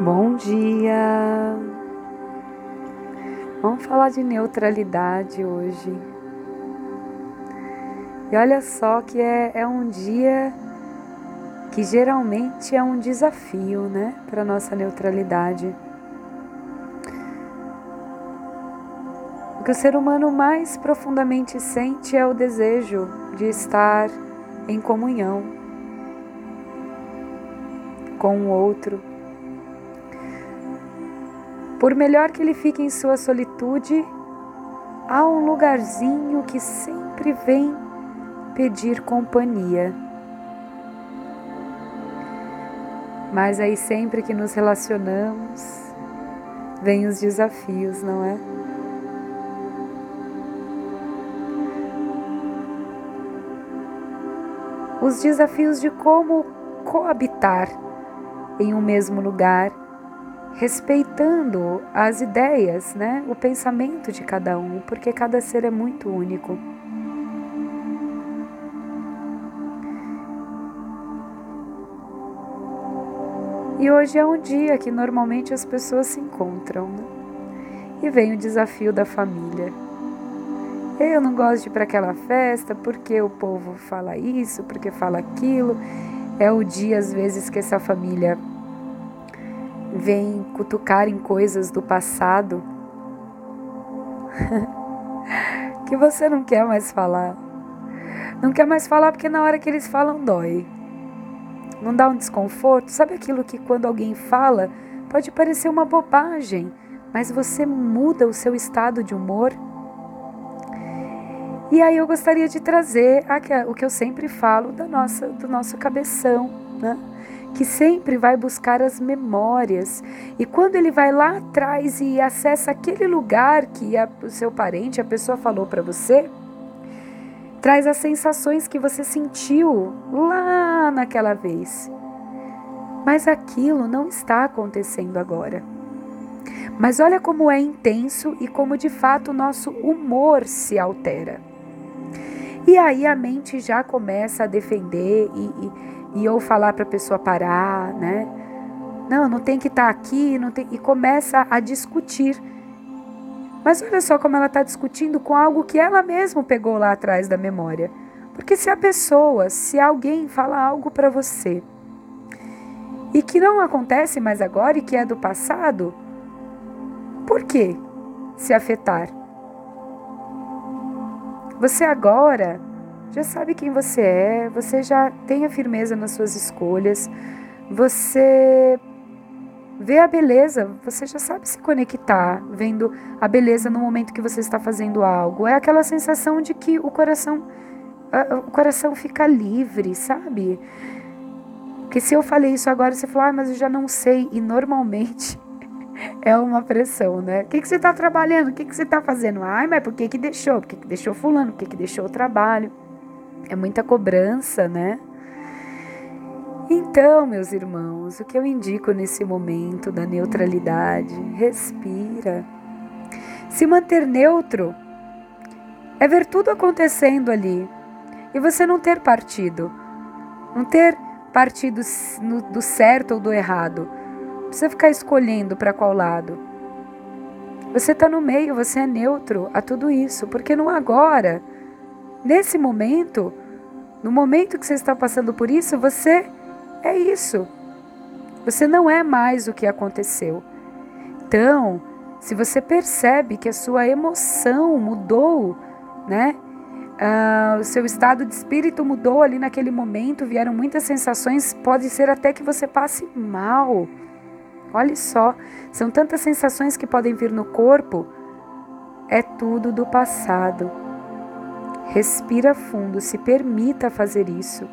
Bom dia! Vamos falar de neutralidade hoje. E olha só que é, é um dia que geralmente é um desafio, né, para nossa neutralidade. O que o ser humano mais profundamente sente é o desejo de estar em comunhão com o outro por melhor que ele fique em sua solitude, há um lugarzinho que sempre vem pedir companhia. Mas aí sempre que nos relacionamos, vem os desafios, não é? Os desafios de como coabitar em um mesmo lugar respeitando as ideias, né? o pensamento de cada um, porque cada ser é muito único. E hoje é um dia que normalmente as pessoas se encontram. Né? E vem o desafio da família. Eu não gosto de ir para aquela festa porque o povo fala isso, porque fala aquilo. É o dia, às vezes, que essa família vem cutucar em coisas do passado que você não quer mais falar. Não quer mais falar porque na hora que eles falam dói. Não dá um desconforto? Sabe aquilo que quando alguém fala pode parecer uma bobagem, mas você muda o seu estado de humor? E aí eu gostaria de trazer o que eu sempre falo da nossa, do nosso cabeção, né? que sempre vai buscar as memórias. E quando ele vai lá atrás e acessa aquele lugar que a, o seu parente, a pessoa falou para você, traz as sensações que você sentiu lá naquela vez. Mas aquilo não está acontecendo agora. Mas olha como é intenso e como de fato o nosso humor se altera. E aí a mente já começa a defender e, e e ou falar para a pessoa parar, né? Não, não tem que estar tá aqui, não tem e começa a discutir. Mas olha só como ela está discutindo com algo que ela mesma pegou lá atrás da memória. Porque se a pessoa, se alguém fala algo para você e que não acontece mais agora e que é do passado, por que se afetar? Você agora já sabe quem você é, você já tem a firmeza nas suas escolhas, você vê a beleza, você já sabe se conectar, vendo a beleza no momento que você está fazendo algo. É aquela sensação de que o coração o coração fica livre, sabe? Porque se eu falei isso agora, você fala, ah, mas eu já não sei. E normalmente é uma pressão, né? O que, que você está trabalhando? O que, que você está fazendo? Ai, mas por que, que deixou? Por que, que deixou fulano? Por que, que deixou o trabalho? É muita cobrança, né? Então, meus irmãos, o que eu indico nesse momento da neutralidade? Respira. Se manter neutro é ver tudo acontecendo ali e você não ter partido, não ter partido do certo ou do errado. Precisa ficar escolhendo para qual lado. Você está no meio, você é neutro a tudo isso, porque no agora Nesse momento, no momento que você está passando por isso, você é isso. Você não é mais o que aconteceu. Então, se você percebe que a sua emoção mudou, né? Uh, o seu estado de espírito mudou ali naquele momento, vieram muitas sensações, pode ser até que você passe mal. Olha só, são tantas sensações que podem vir no corpo, é tudo do passado. Respira fundo, se permita fazer isso.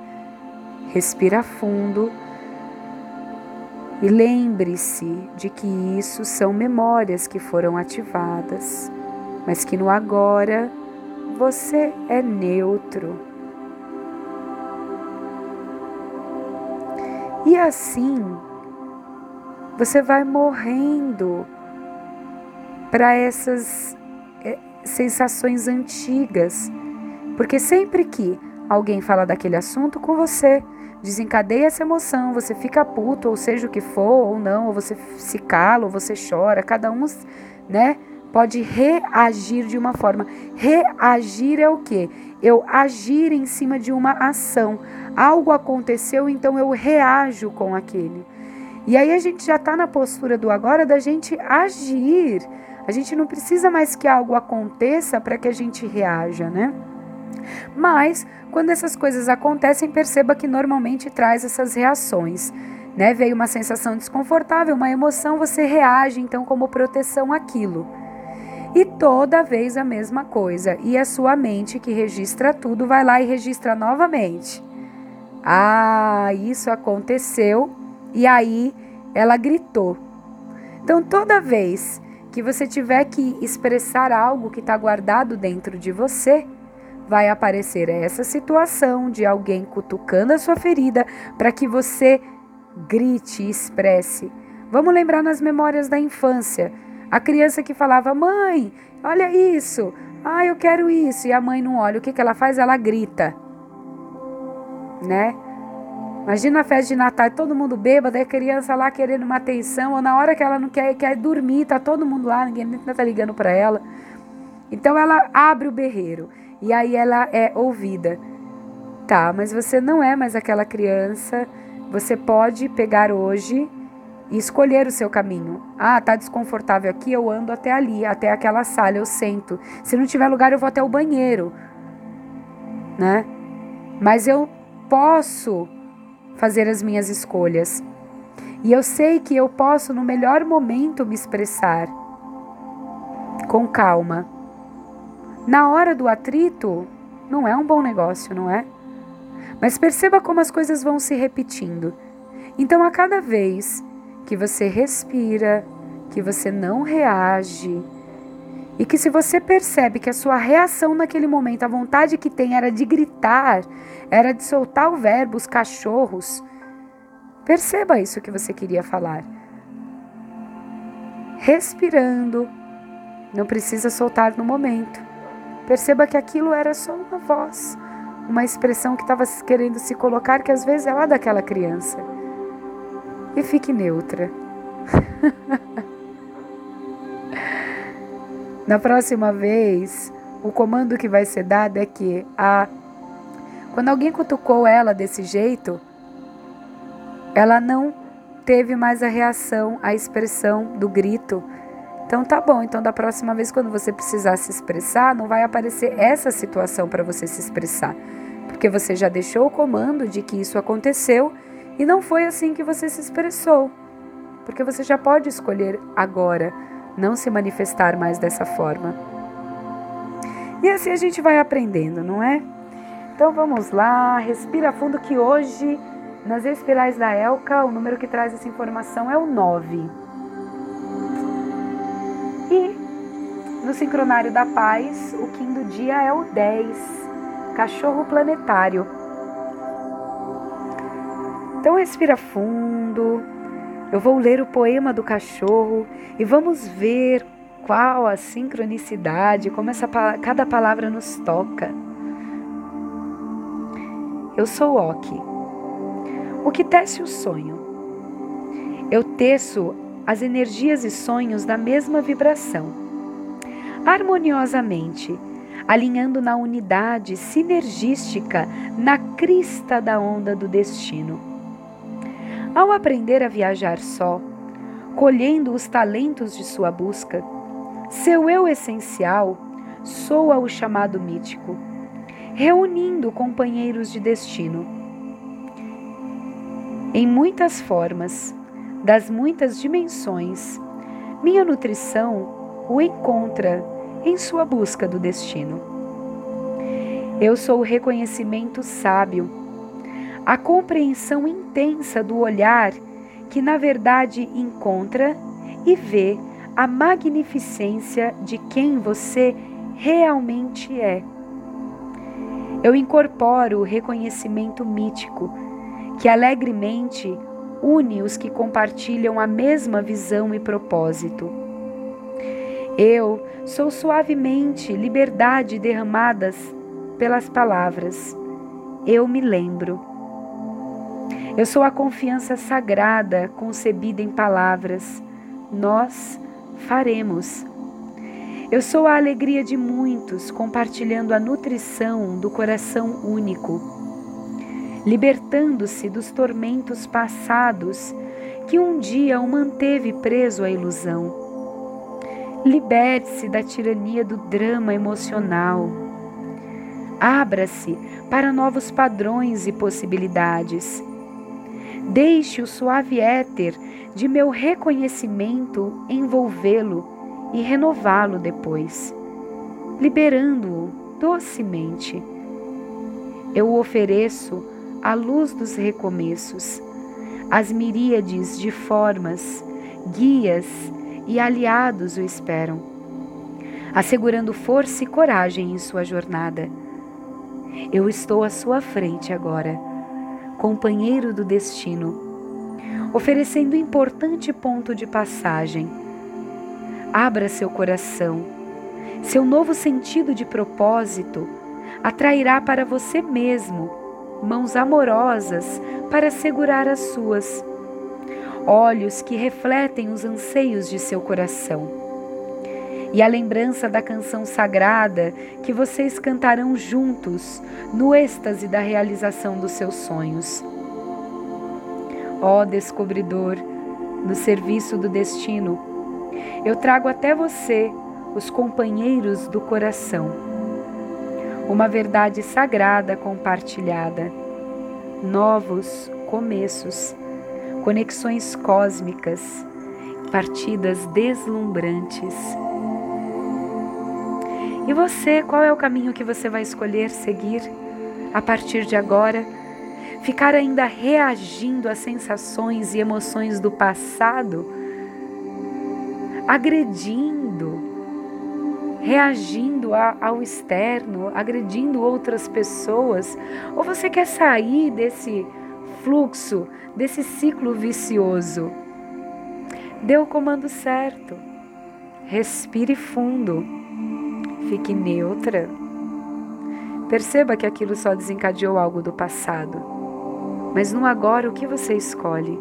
Respira fundo e lembre-se de que isso são memórias que foram ativadas, mas que no agora você é neutro. E assim você vai morrendo para essas eh, sensações antigas porque sempre que alguém fala daquele assunto com você, desencadeia essa emoção, você fica puto, ou seja o que for, ou não, ou você se cala, ou você chora, cada um, né, pode reagir de uma forma. Reagir é o quê? Eu agir em cima de uma ação. Algo aconteceu, então eu reajo com aquele. E aí a gente já está na postura do agora da gente agir. A gente não precisa mais que algo aconteça para que a gente reaja, né? Mas, quando essas coisas acontecem, perceba que normalmente traz essas reações. Né? Veio uma sensação desconfortável, uma emoção, você reage então como proteção àquilo. E toda vez a mesma coisa. E a sua mente, que registra tudo, vai lá e registra novamente. Ah, isso aconteceu. E aí ela gritou. Então, toda vez que você tiver que expressar algo que está guardado dentro de você, vai aparecer essa situação de alguém cutucando a sua ferida para que você grite expresse. Vamos lembrar nas memórias da infância. A criança que falava: Mãe, olha isso. Ah, eu quero isso. E a mãe não olha. O que, que ela faz? Ela grita. Né? Imagina a festa de Natal, todo mundo bêbado, a criança lá querendo uma atenção, ou na hora que ela não quer, quer dormir, tá todo mundo lá, ninguém tá ligando para ela. Então ela abre o berreiro e aí ela é ouvida. Tá, mas você não é mais aquela criança. Você pode pegar hoje e escolher o seu caminho. Ah, tá desconfortável aqui, eu ando até ali, até aquela sala, eu sento. Se não tiver lugar, eu vou até o banheiro. Né? Mas eu posso fazer as minhas escolhas. E eu sei que eu posso no melhor momento me expressar com calma. Na hora do atrito, não é um bom negócio, não é? Mas perceba como as coisas vão se repetindo. Então, a cada vez que você respira, que você não reage, e que se você percebe que a sua reação naquele momento, a vontade que tem era de gritar, era de soltar o verbo, os cachorros, perceba isso que você queria falar. Respirando, não precisa soltar no momento. Perceba que aquilo era só uma voz, uma expressão que estava querendo se colocar, que às vezes é lá daquela criança. E fique neutra. Na próxima vez, o comando que vai ser dado é que a quando alguém cutucou ela desse jeito, ela não teve mais a reação, a expressão do grito. Então tá bom, então da próxima vez quando você precisar se expressar, não vai aparecer essa situação para você se expressar, porque você já deixou o comando de que isso aconteceu e não foi assim que você se expressou. Porque você já pode escolher agora não se manifestar mais dessa forma. E assim a gente vai aprendendo, não é? Então vamos lá, respira fundo que hoje nas espirais da Elka, o número que traz essa informação é o 9. E no sincronário da paz, o quinto dia é o 10, cachorro planetário. Então respira fundo. Eu vou ler o poema do cachorro e vamos ver qual a sincronicidade, como essa cada palavra nos toca. Eu sou Oki, o que tece o sonho. Eu teço as energias e sonhos na mesma vibração, harmoniosamente, alinhando na unidade sinergística na crista da onda do destino. Ao aprender a viajar só, colhendo os talentos de sua busca, seu eu essencial soa o chamado mítico, reunindo companheiros de destino. Em muitas formas, das muitas dimensões, minha nutrição o encontra em sua busca do destino. Eu sou o reconhecimento sábio, a compreensão intensa do olhar que, na verdade, encontra e vê a magnificência de quem você realmente é. Eu incorporo o reconhecimento mítico que alegremente une os que compartilham a mesma visão e propósito. Eu sou suavemente liberdade derramadas pelas palavras. Eu me lembro. Eu sou a confiança sagrada concebida em palavras. Nós faremos. Eu sou a alegria de muitos, compartilhando a nutrição do coração único, libertando-se dos tormentos passados que um dia o manteve preso à ilusão. Liberte-se da tirania do drama emocional. Abra-se para novos padrões e possibilidades. Deixe o suave éter de meu reconhecimento envolvê-lo e renová-lo depois, liberando-o docemente. Eu o ofereço à luz dos recomeços, as miríades de formas, guias e aliados o esperam, assegurando força e coragem em sua jornada. Eu estou à sua frente agora, companheiro do destino, oferecendo importante ponto de passagem. Abra seu coração. Seu novo sentido de propósito atrairá para você mesmo mãos amorosas para segurar as suas olhos que refletem os anseios de seu coração. E a lembrança da canção sagrada que vocês cantarão juntos no êxtase da realização dos seus sonhos. Ó oh, descobridor, no serviço do destino, eu trago até você os companheiros do coração, uma verdade sagrada compartilhada, novos começos conexões cósmicas, partidas deslumbrantes. E você, qual é o caminho que você vai escolher seguir a partir de agora? Ficar ainda reagindo às sensações e emoções do passado? Agredindo, reagindo a, ao externo, agredindo outras pessoas? Ou você quer sair desse fluxo, desse ciclo vicioso. Dê o comando certo. Respire fundo. Fique neutra. Perceba que aquilo só desencadeou algo do passado. Mas no agora, o que você escolhe?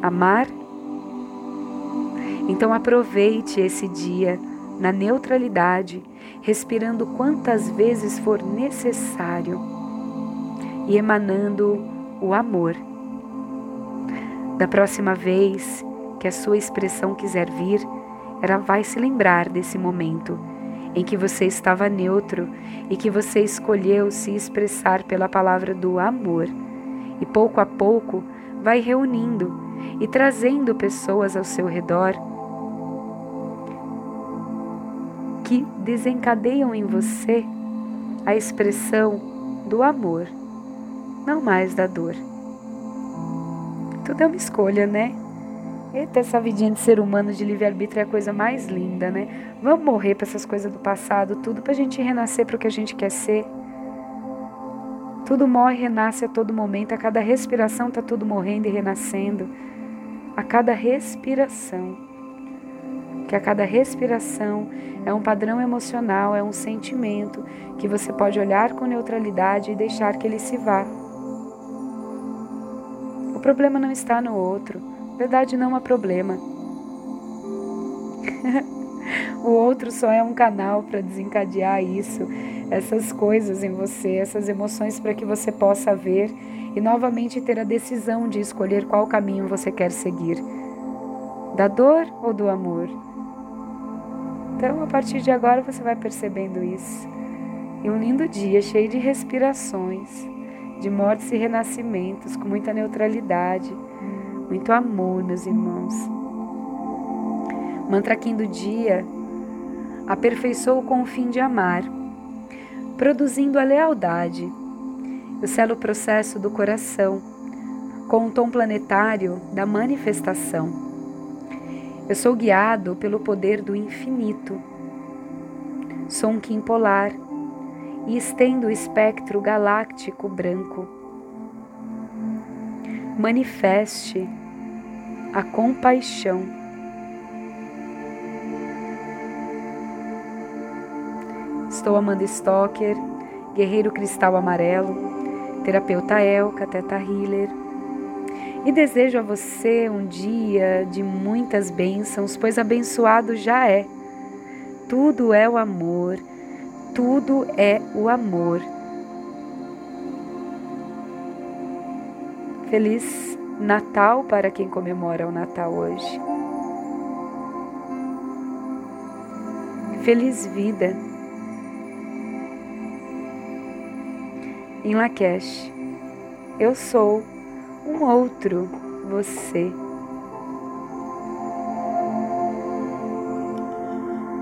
Amar? Então aproveite esse dia na neutralidade, respirando quantas vezes for necessário e emanando o amor. Da próxima vez que a sua expressão quiser vir, ela vai se lembrar desse momento em que você estava neutro e que você escolheu se expressar pela palavra do amor. E pouco a pouco vai reunindo e trazendo pessoas ao seu redor que desencadeiam em você a expressão do amor não mais da dor. Tudo é uma escolha, né? Eita, essa vidinha de ser humano de livre-arbítrio é a coisa mais linda, né? Vamos morrer para essas coisas do passado, tudo para a gente renascer para o que a gente quer ser. Tudo morre e renasce a todo momento, a cada respiração está tudo morrendo e renascendo. A cada respiração. Que a cada respiração é um padrão emocional, é um sentimento que você pode olhar com neutralidade e deixar que ele se vá problema não está no outro. Verdade não há problema. o outro só é um canal para desencadear isso, essas coisas em você, essas emoções para que você possa ver e novamente ter a decisão de escolher qual caminho você quer seguir. Da dor ou do amor? Então, a partir de agora você vai percebendo isso. E um lindo dia cheio de respirações de mortes e renascimentos, com muita neutralidade, muito amor, meus irmãos. Mantra Kim do dia, aperfeiçoou com o fim de amar, produzindo a lealdade. Eu selo o processo do coração, com o tom planetário da manifestação. Eu sou guiado pelo poder do infinito. Sou um Kim polar e estendo o espectro galáctico branco. Manifeste a compaixão. Estou Amanda Stocker, guerreiro cristal amarelo, terapeuta Elka, Teta Healer. E desejo a você um dia de muitas bênçãos, pois abençoado já é. Tudo é o amor, tudo é o amor. Feliz Natal para quem comemora o Natal hoje. Feliz vida. Em Lakesh, eu sou um outro você.